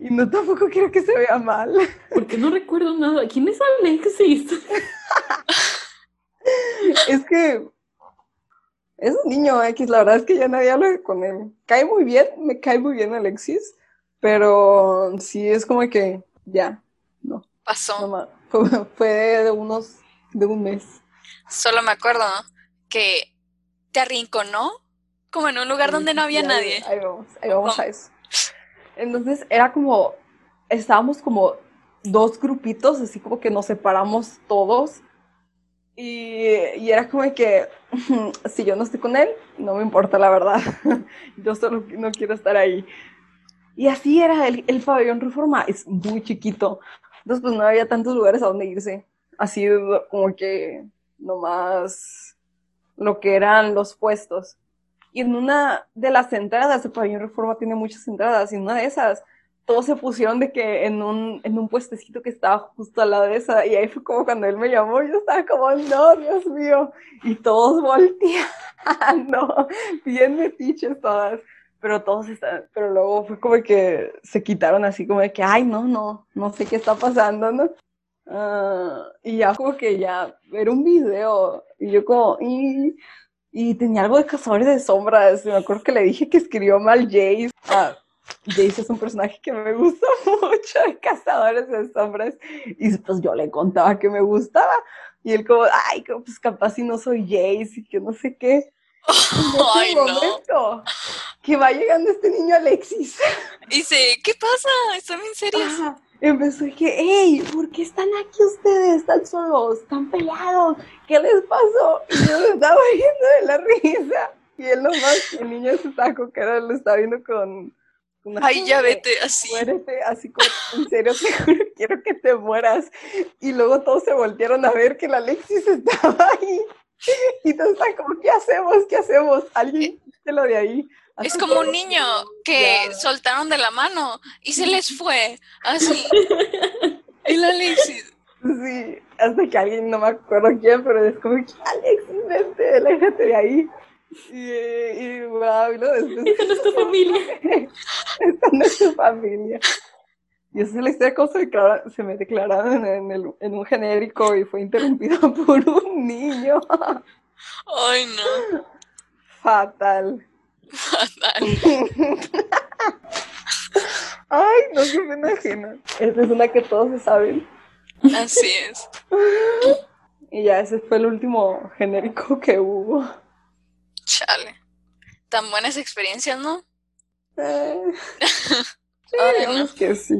Y no tampoco quiero que se vea mal. Porque no recuerdo nada. ¿Quién es Alexis? es que es un niño X, la verdad es que ya nadie habla con él. Cae muy bien, me cae muy bien Alexis, pero sí es como que ya, no. Pasó. fue, de unos, de un mes. Solo me acuerdo que te arrinconó como en un lugar donde no había nadie. Ahí vamos, ahí vamos a eso. Entonces era como, estábamos como dos grupitos, así como que nos separamos todos. Y, era como que, si yo no estoy con él, no me importa la verdad. yo solo no quiero estar ahí. Y así era, el, el pabellón Reforma es muy chiquito. Entonces pues no había tantos lugares a donde irse. Así como que nomás lo que eran los puestos. Y en una de las entradas, el pabellón Reforma tiene muchas entradas, y en una de esas, todos se pusieron de que en un, en un puestecito que estaba justo al lado de esa, y ahí fue como cuando él me llamó, yo estaba como, no, Dios mío, y todos volteando, bien metiches todas, pero todos estaban, pero luego fue como que se quitaron así como de que, ay, no, no, no sé qué está pasando, ¿no? Ah, y ya como que ya ver un video, y yo como, y y tenía algo de cazadores de sombras. Me acuerdo que le dije que escribió mal Jace. Ah, Jace es un personaje que me gusta mucho de Cazadores de Sombras. Y pues yo le contaba que me gustaba. Y él como, ay, pues capaz si no soy Jace y que no sé qué. Ay, momento que va llegando este niño Alexis. Y dice, ¿qué pasa? ¿Están bien serios? Empezó que, hey, ¿por qué están aquí ustedes? ¿Están solos? ¿Están peleados? ¿Qué les pasó? Y yo le estaba viendo de la risa. Y él nomás, el niño se estaba con cara, lo estaba viendo con... Ay, ya vete, así. Muérete, así como, en serio, quiero que te mueras. Y luego todos se voltearon a ver que el Alexis estaba ahí. Y todos están como, ¿qué hacemos? ¿Qué hacemos? Alguien, lo de ahí. Es como un niño que soltaron de la mano y se les fue, así. El Alexis. Sí, hasta que alguien, no me acuerdo quién, pero es como Alexis, vete, aléjate de ahí. Y, y wow, y después... Esta no es tu familia. Esta no es tu familia. Y esa es la historia de cómo se, declara, se me declararon en, el, en un genérico y fue interrumpido por un niño. Ay, no. Fatal. Ay, no, qué pena ajena. Esta es una que todos se saben. Así es. Y ya ese fue el último genérico que hubo. Chale. Tan buenas experiencias, ¿no? Eh, sí, que sí.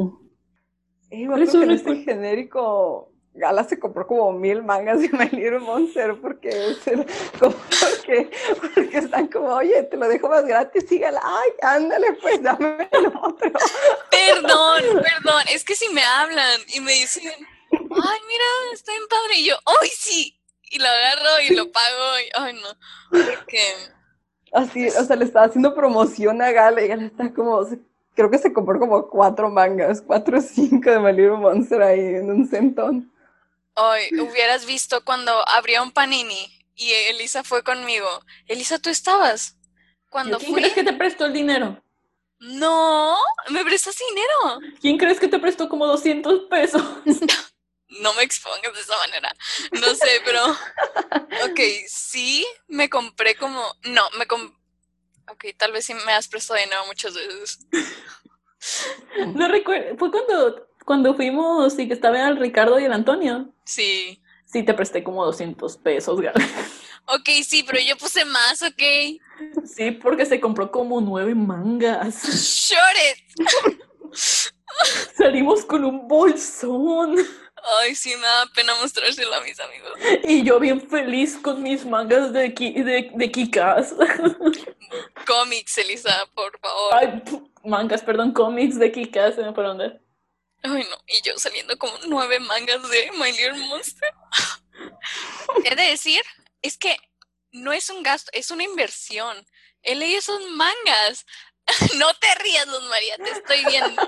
En este genérico Gala se compró como mil mangas de My Little Monster porque, es el, como porque, porque están como, oye, te lo dejo más gratis, sígala, ay, ándale, pues dame el otro. Perdón, perdón, es que si me hablan y me dicen, ay, mira, está en padre, y yo, ay, sí, y lo agarro y lo pago, y, ay, no, porque... Así, o sea, le estaba haciendo promoción a Gala y Gala está como, creo que se compró como cuatro mangas, cuatro o cinco de My Little Monster ahí en un centón. Hoy hubieras visto cuando abrió un panini y Elisa fue conmigo. Elisa, ¿tú estabas? Cuando ¿Quién crees que te prestó el dinero? No, me prestas dinero. ¿Quién crees que te prestó como 200 pesos? no me expongas de esa manera. No sé, pero. Ok, sí, me compré como. No, me compré. Ok, tal vez sí me has prestado dinero muchas veces. No recuerdo. Fue cuando cuando fuimos y que estaba el Ricardo y el Antonio. Sí. Sí, te presté como 200 pesos, Gal. Ok, sí, pero yo puse más, ok. Sí, porque se compró como nueve mangas. ¡Short Salimos con un bolsón. Ay, sí, me da pena mostrárselo a mis amigos. Y yo bien feliz con mis mangas de, de, de Kikas. Cómics, Elisa, por favor. Ay, mangas, perdón, cómics de Kikas, ¿me por dónde? Ay, no, y yo saliendo como nueve mangas de My Little Monster. He de decir, es que no es un gasto, es una inversión. He leído esos mangas. No te rías, Luz María, te estoy viendo.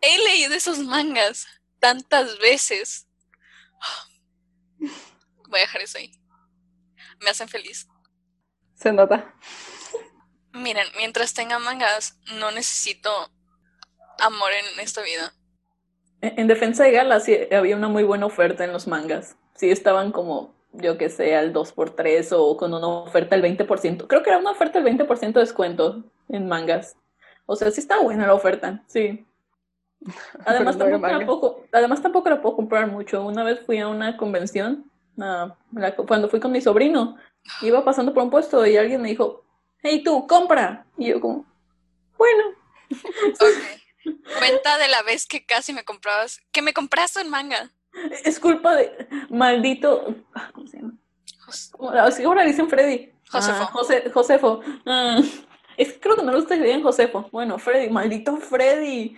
He leído esos mangas tantas veces. Voy a dejar eso ahí. Me hacen feliz. Se nota. Miren, mientras tenga mangas, no necesito amor en esta vida. En defensa de Gala, sí, había una muy buena oferta en los mangas. Sí, estaban como, yo que sé, al 2x3 o con una oferta del 20%. Creo que era una oferta del 20% de descuento en mangas. O sea, sí está buena la oferta, sí. Además tampoco, la puedo, además tampoco la puedo comprar mucho. Una vez fui a una convención, cuando fui con mi sobrino, iba pasando por un puesto y alguien me dijo, hey tú, compra. Y yo como, bueno. Cuenta de la vez que casi me comprabas, que me compraste en manga. Es culpa de maldito. ¿Cómo se llama? Ahora dicen Freddy. Josefo. Ah, José, Josefo. Ah, es que creo que no lo bien, Josefo. Bueno, Freddy, maldito Freddy.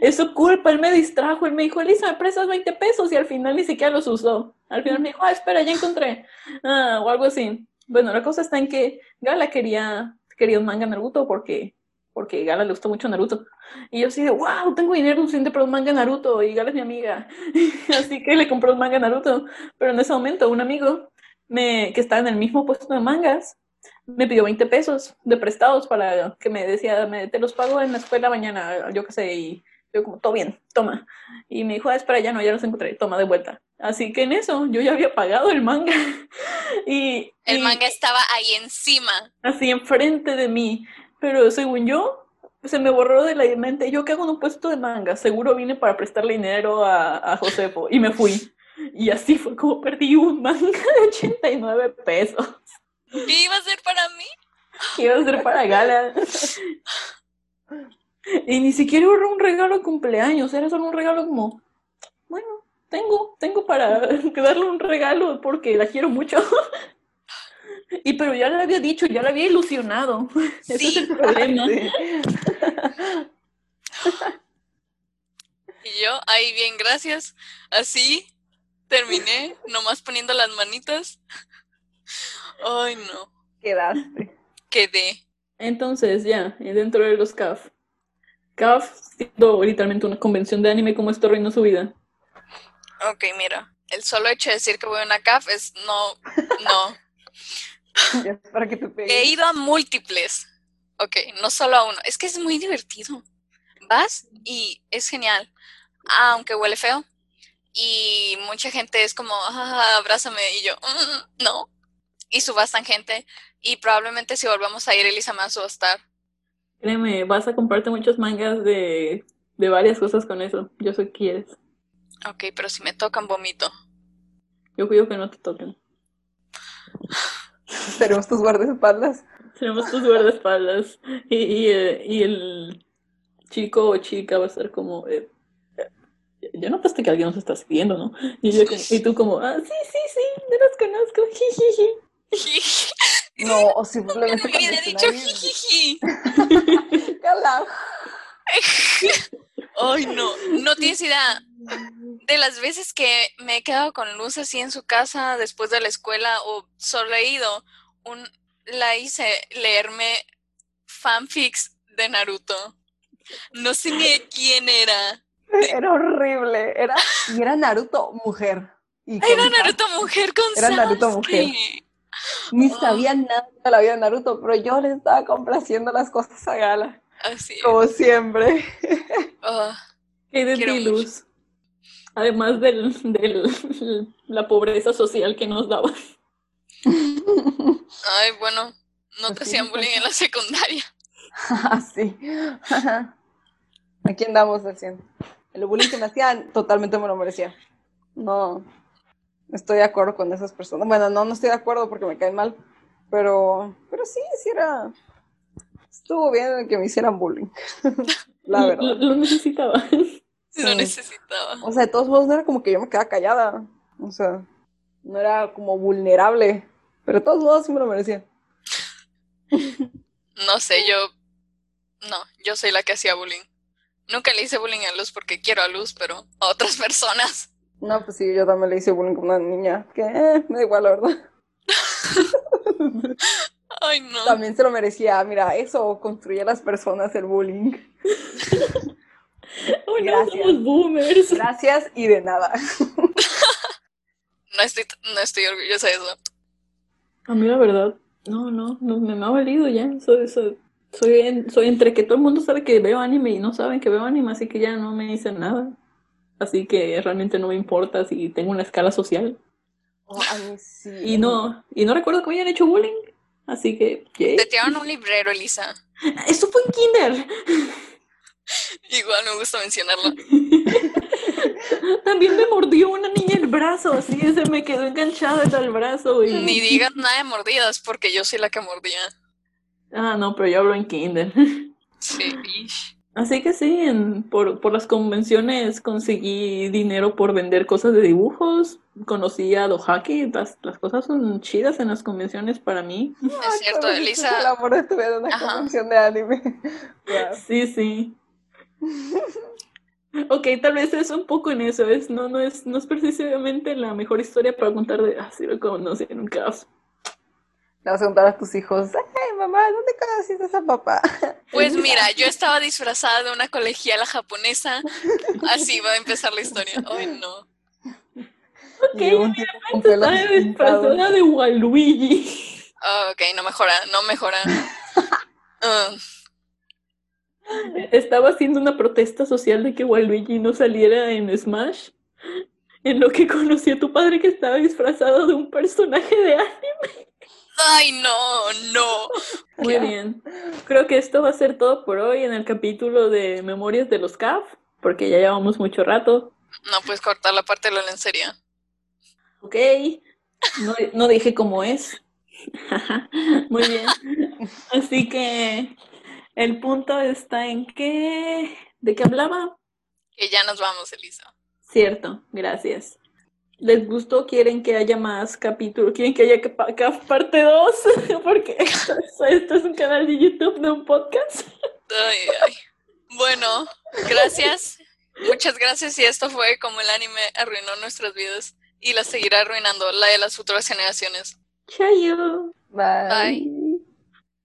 Es su culpa, él me distrajo. Él me dijo, Elisa, me prestas 20 pesos y al final ni siquiera los usó. Al final me dijo, ah, espera, ya encontré. Ah, o algo así. Bueno, la cosa está en que Gala quería, quería un manga Naruto porque porque Gala le gustó mucho Naruto. Y yo así de, wow, tengo dinero suficiente para un manga Naruto y Gala es mi amiga. así que le compré un manga Naruto. Pero en ese momento un amigo me, que estaba en el mismo puesto de mangas me pidió 20 pesos de prestados para que me decía, me, te los pago en la escuela mañana, yo qué sé, y yo como, todo bien, toma. Y me dijo, ah, espera, ya no, ya los encontré, toma de vuelta. Así que en eso yo ya había pagado el manga. y El manga estaba ahí encima. Así enfrente de mí Pero según yo, se me borró de la mente. ¿Yo qué hago en un puesto de manga? Seguro vine para prestarle dinero a, a Josefo y me fui. Y así fue como perdí un manga de 89 pesos. ¿Qué iba a ser para mí? ¿Qué iba a ser para Gala? Y ni siquiera era un regalo de cumpleaños, era solo un regalo como, bueno, tengo, tengo para darle un regalo porque la quiero mucho. Y pero ya le había dicho, ya le había ilusionado. Ese es el problema. Y yo, ahí bien, gracias. Así terminé, nomás poniendo las manitas. Ay, no. Quedaste. Quedé. Entonces, ya, dentro de los CAF. CAF siendo literalmente una convención de anime como esto reinó su vida. Ok, mira. El solo hecho de decir que voy a una CAF es no, no. para que te He ido a múltiples. Ok, no solo a uno. Es que es muy divertido. Vas y es genial. Aunque huele feo. Y mucha gente es como, ah, abrázame. Y yo, mm, no. Y subastan gente. Y probablemente si volvamos a ir, Elisa me va a subastar. Créeme, vas a comprarte muchos mangas de, de varias cosas con eso. Yo sé que quieres. Ok, pero si me tocan, vomito. Yo cuido que no te toquen. Seremos tus guardaespaldas. Seremos tus guardaespaldas. Y, y, eh, y, el chico o chica va a estar como. Eh, eh, ya notaste que alguien nos está siguiendo, ¿no? Y, yo, y tú, como, ah, sí, sí, sí, yo los conozco. Jijiji. No, o simplemente. Me hubiera dicho jijiji. Ay, no, no tienes idea de las veces que me he quedado con Luz así en su casa después de la escuela o solo he ido, un, la hice leerme fanfics de Naruto. No sé ni de quién era. Era horrible, era, y era Naruto mujer. era Naruto mujer con Era Naruto mujer. Ni oh. sabía nada de la vida de Naruto, pero yo le estaba complaciendo las cosas a Gala. Así Como siempre. Oh, de ti, Luz? Además de la pobreza social que nos daba. Ay, bueno, no te hacían bullying en la secundaria. Ah, sí. Aquí andamos haciendo. El bullying que me hacían, totalmente me lo merecía. No, estoy de acuerdo con esas personas. Bueno, no, no estoy de acuerdo porque me caen mal, pero, pero sí, sí era, estuvo bien que me hicieran bullying. La verdad. Lo, necesitaba. Lo necesitaba. O sea, de todos modos no era como que yo me quedaba callada. O sea, no era como vulnerable. Pero de todos modos sí me lo merecía. No sé, yo. No, yo soy la que hacía bullying. Nunca le hice bullying a Luz porque quiero a Luz, pero a otras personas. No, pues sí, yo también le hice bullying con una niña. Que eh, me da igual, la verdad. Ay, no. También se lo merecía. Mira, eso construye a las personas el bullying. Oh, Gracias. boomers. Gracias y de nada. no, estoy, no estoy orgullosa de eso. A mí la verdad, no, no, no me, ha valido ya. Soy, soy, soy, soy entre que todo el mundo sabe que veo anime y no saben que veo anime, así que ya no me dicen nada. Así que realmente no me importa si tengo una escala social. Oh, sí. Y no, y no recuerdo que me hayan hecho bullying. Así que. Te tiraron un librero, Elisa. Eso fue en Kinder. Igual me gusta mencionarlo. También me mordió una niña el brazo, así se me quedó enganchada el brazo. Y... Ni digas nada de mordidas, porque yo soy la que mordía. Ah, no, pero yo hablo en Kinder. Sí. Así que sí, en, por, por las convenciones conseguí dinero por vender cosas de dibujos, conocí a Dohaki, las, las cosas son chidas en las convenciones para mí. Es cierto, Elisa. El amor de en una convención de anime. Sí, sí. ok, tal vez es un poco en eso, es, no, no, es, no es precisamente la mejor historia para contar de, ah, sí, lo conocí en un caso. Le vas a contar a tus hijos, ay mamá, ¿dónde conociste a esa papá? Pues mira, yo estaba disfrazada de una colegiala japonesa, así va a empezar la historia. Ay, no. Ok, estaba disfrazada de Waluigi. Oh, ok, no mejora, no mejora. Uh. Estaba haciendo una protesta social de que Waluigi no saliera en Smash. En lo que conocí a tu padre que estaba disfrazado de un personaje de anime. Ay, no, no. Muy bien. Creo que esto va a ser todo por hoy en el capítulo de Memorias de los CAF, porque ya llevamos mucho rato. No puedes cortar la parte de la lencería. Ok. No, no dije cómo es. Muy bien. Así que el punto está en que... ¿De qué hablaba? Que ya nos vamos, Elisa. Cierto, gracias. ¿Les gustó? ¿Quieren que haya más capítulos? ¿Quieren que haya parte 2? Porque esto, es un canal de YouTube, no un podcast. Ay, ay. Bueno, gracias. Muchas gracias. Y esto fue como el anime arruinó nuestras vidas y la seguirá arruinando, la de las futuras generaciones. Chayo. Bye. Bye.